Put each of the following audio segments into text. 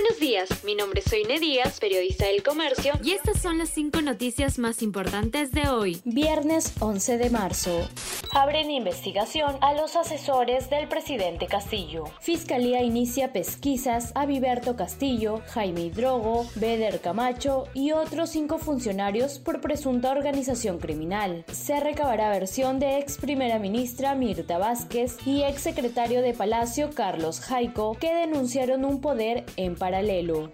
Buenos días, mi nombre es Soine Díaz, periodista del Comercio, y estas son las cinco noticias más importantes de hoy, viernes 11 de marzo. Abren investigación a los asesores del presidente Castillo. Fiscalía inicia pesquisas a Viberto Castillo, Jaime Hidrogo, Beder Camacho y otros cinco funcionarios por presunta organización criminal. Se recabará versión de ex primera ministra Mirta Vázquez y ex secretario de Palacio Carlos Jaico, que denunciaron un poder en paralelo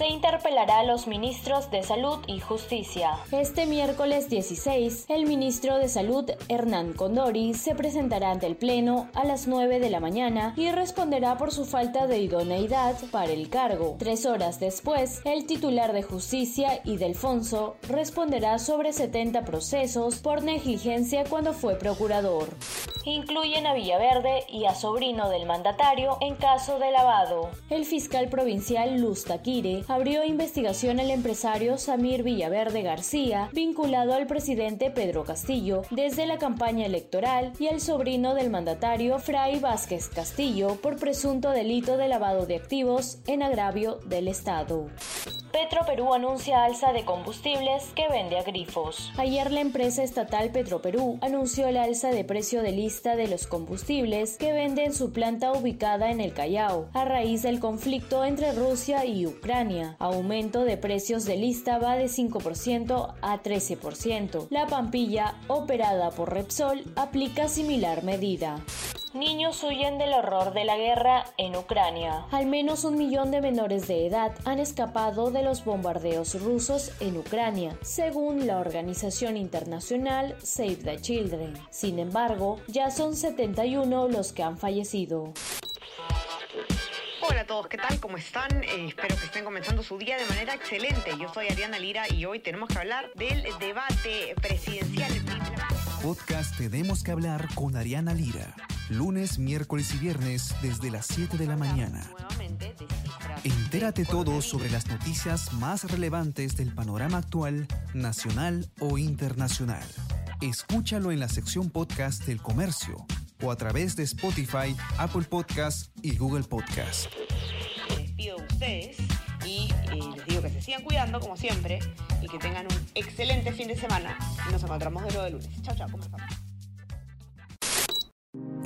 se interpelará a los ministros de Salud y Justicia. Este miércoles 16, el ministro de Salud, Hernán Condori, se presentará ante el Pleno a las 9 de la mañana y responderá por su falta de idoneidad para el cargo. Tres horas después, el titular de Justicia, Idelfonso, responderá sobre 70 procesos por negligencia cuando fue procurador. Incluyen a Villaverde y a sobrino del mandatario en caso de lavado. El fiscal provincial Luz Taquire abrió investigación al empresario Samir Villaverde García, vinculado al presidente Pedro Castillo desde la campaña electoral, y al sobrino del mandatario Fray Vázquez Castillo por presunto delito de lavado de activos en agravio del Estado. Petroperú anuncia alza de combustibles que vende a grifos. Ayer la empresa estatal Petroperú anunció el alza de precio de lista de los combustibles que vende en su planta ubicada en el Callao, a raíz del conflicto entre Rusia y Ucrania. Aumento de precios de lista va de 5% a 13%. La Pampilla, operada por Repsol, aplica similar medida. Niños huyen del horror de la guerra en Ucrania. Al menos un millón de menores de edad han escapado de los bombardeos rusos en Ucrania, según la organización internacional Save the Children. Sin embargo, ya son 71 los que han fallecido. Hola a todos, ¿qué tal? ¿Cómo están? Eh, espero que estén comenzando su día de manera excelente. Yo soy Ariana Lira y hoy tenemos que hablar del debate presidencial. Podcast Tenemos que hablar con Ariana Lira lunes, miércoles y viernes desde las 7 de la mañana. Entérate todo sobre las noticias más relevantes del panorama actual, nacional o internacional. Escúchalo en la sección podcast del comercio o a través de Spotify, Apple Podcast y Google Podcast. Les pido a ustedes y eh, les digo que se sigan cuidando como siempre y que tengan un excelente fin de semana y nos encontramos de nuevo de lunes. Chao, chao,